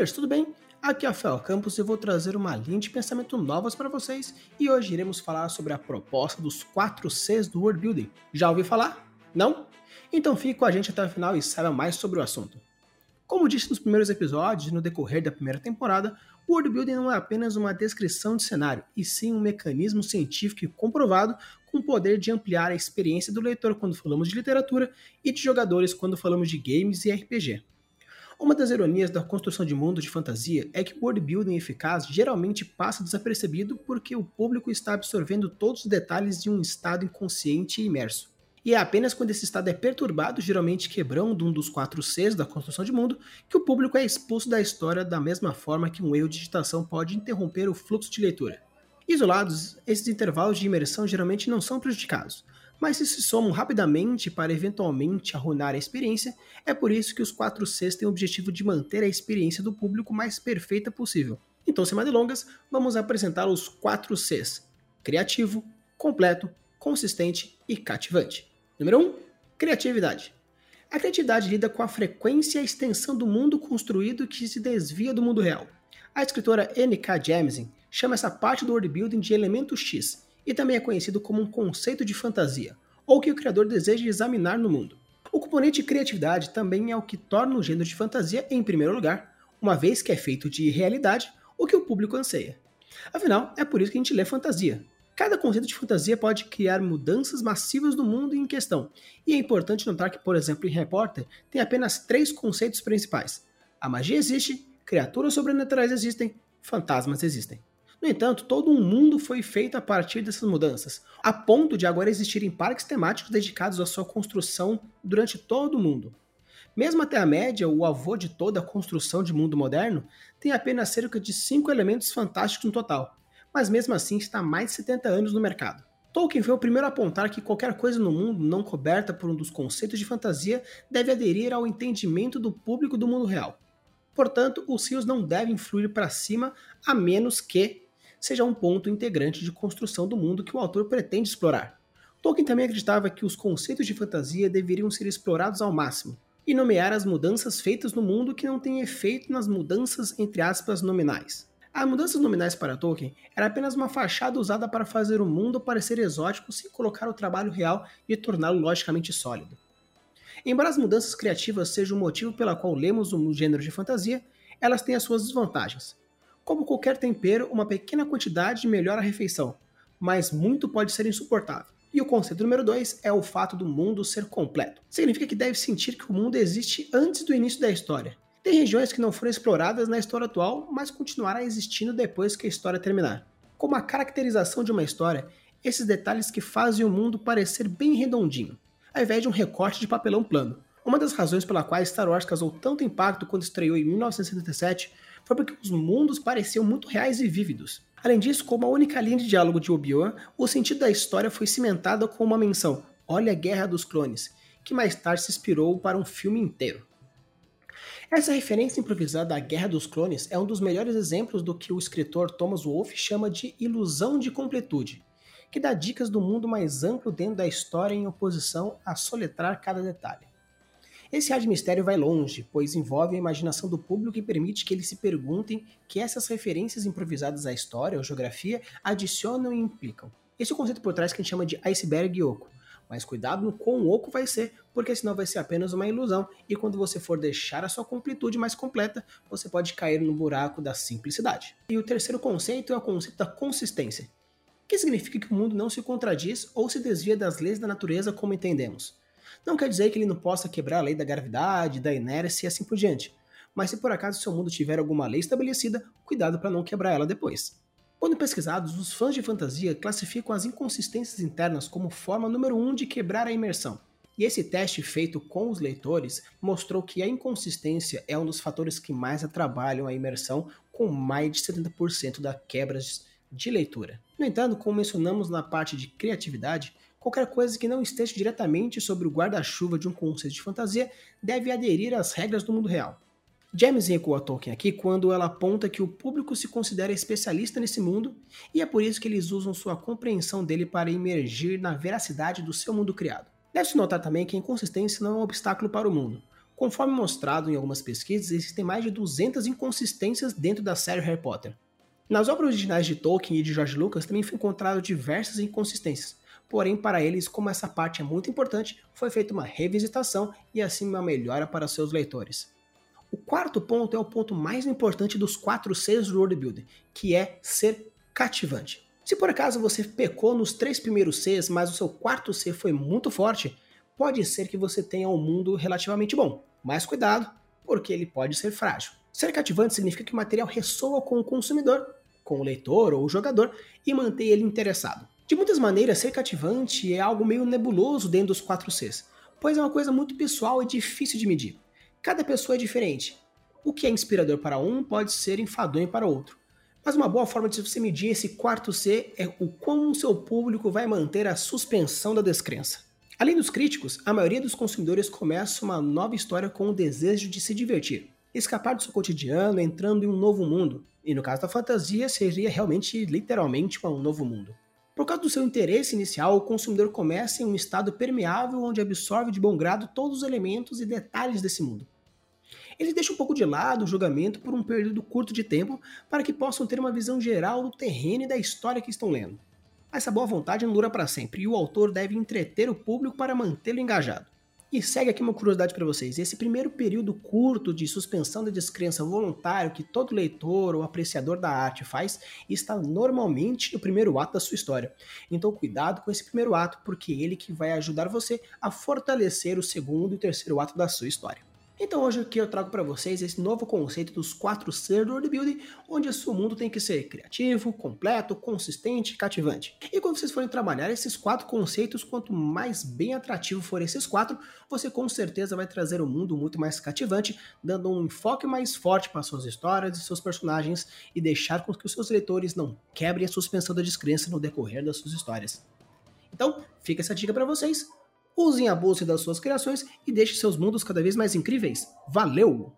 Builders, tudo bem? Aqui é a Fel Campos e vou trazer uma linha de pensamento novas para vocês e hoje iremos falar sobre a proposta dos 4 Cs do World Building. Já ouviu falar? Não? Então fique com a gente até o final e saiba mais sobre o assunto. Como disse nos primeiros episódios no decorrer da primeira temporada, o World Building não é apenas uma descrição de cenário, e sim um mecanismo científico e comprovado com o poder de ampliar a experiência do leitor quando falamos de literatura e de jogadores quando falamos de games e RPG. Uma das ironias da construção de mundo de fantasia é que o world building eficaz geralmente passa desapercebido porque o público está absorvendo todos os detalhes de um estado inconsciente e imerso. E é apenas quando esse estado é perturbado, geralmente quebrando um dos quatro Cs da construção de mundo, que o público é expulso da história da mesma forma que um erro de digitação pode interromper o fluxo de leitura. Isolados, esses intervalos de imersão geralmente não são prejudicados, mas se somam rapidamente para eventualmente arruinar a experiência, é por isso que os 4 Cs têm o objetivo de manter a experiência do público mais perfeita possível. Então, sem mais delongas, vamos apresentar os 4 Cs: criativo, completo, consistente e cativante. Número 1: criatividade. A criatividade lida com a frequência e a extensão do mundo construído que se desvia do mundo real. A escritora N.K. Jemisin chama essa parte do world building de elemento X, e também é conhecido como um conceito de fantasia, ou que o criador deseja examinar no mundo. O componente criatividade também é o que torna o gênero de fantasia em primeiro lugar, uma vez que é feito de realidade o que o público anseia. Afinal, é por isso que a gente lê fantasia. Cada conceito de fantasia pode criar mudanças massivas no mundo em questão, e é importante notar que, por exemplo, em Potter tem apenas três conceitos principais: a magia existe, criaturas sobrenaturais existem, fantasmas existem. No entanto, todo um mundo foi feito a partir dessas mudanças, a ponto de agora existirem parques temáticos dedicados à sua construção durante todo o mundo. Mesmo até a média, o avô de toda a construção de mundo moderno tem apenas cerca de 5 elementos fantásticos no total, mas mesmo assim está há mais de 70 anos no mercado. Tolkien foi o primeiro a apontar que qualquer coisa no mundo não coberta por um dos conceitos de fantasia deve aderir ao entendimento do público do mundo real. Portanto, os rios não devem fluir para cima a menos que seja um ponto integrante de construção do mundo que o autor pretende explorar. Tolkien também acreditava que os conceitos de fantasia deveriam ser explorados ao máximo, e nomear as mudanças feitas no mundo que não têm efeito nas mudanças entre aspas nominais. As mudanças nominais para Tolkien era apenas uma fachada usada para fazer o mundo parecer exótico sem colocar o trabalho real e torná-lo logicamente sólido. Embora as mudanças criativas sejam o motivo pela qual lemos o gênero de fantasia, elas têm as suas desvantagens. Como qualquer tempero, uma pequena quantidade melhora a refeição, mas muito pode ser insuportável. E o conceito número 2 é o fato do mundo ser completo. Significa que deve sentir que o mundo existe antes do início da história. Tem regiões que não foram exploradas na história atual, mas continuará existindo depois que a história terminar. Como a caracterização de uma história, esses detalhes que fazem o mundo parecer bem redondinho, ao invés de um recorte de papelão plano. Uma das razões pela qual Star Wars causou tanto impacto quando estreou em 1977 foi porque os mundos pareciam muito reais e vívidos. Além disso, como a única linha de diálogo de Obi-Wan, o sentido da história foi cimentado com uma menção: Olha a Guerra dos Clones, que mais tarde se inspirou para um filme inteiro. Essa referência improvisada à Guerra dos Clones é um dos melhores exemplos do que o escritor Thomas Wolfe chama de ilusão de completude, que dá dicas do mundo mais amplo dentro da história em oposição a soletrar cada detalhe. Esse de mistério vai longe, pois envolve a imaginação do público e permite que eles se perguntem que essas referências improvisadas à história ou geografia adicionam e implicam. Esse é o conceito por trás que a gente chama de iceberg oco. Mas cuidado no quão oco vai ser, porque senão vai ser apenas uma ilusão, e quando você for deixar a sua completude mais completa, você pode cair no buraco da simplicidade. E o terceiro conceito é o conceito da consistência, que significa que o mundo não se contradiz ou se desvia das leis da natureza como entendemos. Não quer dizer que ele não possa quebrar a lei da gravidade, da inércia e assim por diante. Mas se por acaso seu mundo tiver alguma lei estabelecida, cuidado para não quebrar ela depois. Quando pesquisados, os fãs de fantasia classificam as inconsistências internas como forma número um de quebrar a imersão. E esse teste feito com os leitores mostrou que a inconsistência é um dos fatores que mais atrapalham a imersão, com mais de 70% das quebras de leitura. No entanto, como mencionamos na parte de criatividade, qualquer coisa que não esteja diretamente sobre o guarda-chuva de um conceito de fantasia deve aderir às regras do mundo real. James ecoa Tolkien aqui quando ela aponta que o público se considera especialista nesse mundo e é por isso que eles usam sua compreensão dele para emergir na veracidade do seu mundo criado. Deve-se notar também que a inconsistência não é um obstáculo para o mundo. Conforme mostrado em algumas pesquisas, existem mais de 200 inconsistências dentro da série Harry Potter. Nas obras originais de Tolkien e de George Lucas também foi encontrado diversas inconsistências, porém para eles, como essa parte é muito importante, foi feita uma revisitação e assim uma melhora para seus leitores. O quarto ponto é o ponto mais importante dos quatro Cs do World Building, que é ser cativante. Se por acaso você pecou nos três primeiros Cs, mas o seu quarto C foi muito forte, pode ser que você tenha um mundo relativamente bom. Mas cuidado, porque ele pode ser frágil. Ser cativante significa que o material ressoa com o consumidor, com o leitor ou o jogador e mantém ele interessado. De muitas maneiras, ser cativante é algo meio nebuloso dentro dos 4 Cs, pois é uma coisa muito pessoal e difícil de medir. Cada pessoa é diferente. O que é inspirador para um pode ser enfadonho para outro. Mas uma boa forma de você medir esse quarto C é o como o seu público vai manter a suspensão da descrença. Além dos críticos, a maioria dos consumidores começa uma nova história com o desejo de se divertir, escapar do seu cotidiano, entrando em um novo mundo. E no caso da fantasia, seria realmente, literalmente, um novo mundo. Por causa do seu interesse inicial, o consumidor começa em um estado permeável onde absorve de bom grado todos os elementos e detalhes desse mundo. Eles deixam um pouco de lado o julgamento por um período curto de tempo para que possam ter uma visão geral do terreno e da história que estão lendo. Essa boa vontade não dura para sempre e o autor deve entreter o público para mantê-lo engajado. E segue aqui uma curiosidade para vocês: esse primeiro período curto de suspensão da descrença voluntário que todo leitor ou apreciador da arte faz está normalmente no primeiro ato da sua história. Então, cuidado com esse primeiro ato, porque é ele que vai ajudar você a fortalecer o segundo e terceiro ato da sua história. Então hoje aqui eu trago para vocês esse novo conceito dos 4 Cs do building, onde o seu mundo tem que ser criativo, completo, consistente e cativante. E quando vocês forem trabalhar esses quatro conceitos, quanto mais bem atrativo for esses quatro, você com certeza vai trazer um mundo muito mais cativante, dando um enfoque mais forte para suas histórias e seus personagens e deixar com que os seus leitores não quebrem a suspensão da descrença no decorrer das suas histórias. Então, fica essa dica para vocês. Usem a bolsa das suas criações e deixem seus mundos cada vez mais incríveis. Valeu!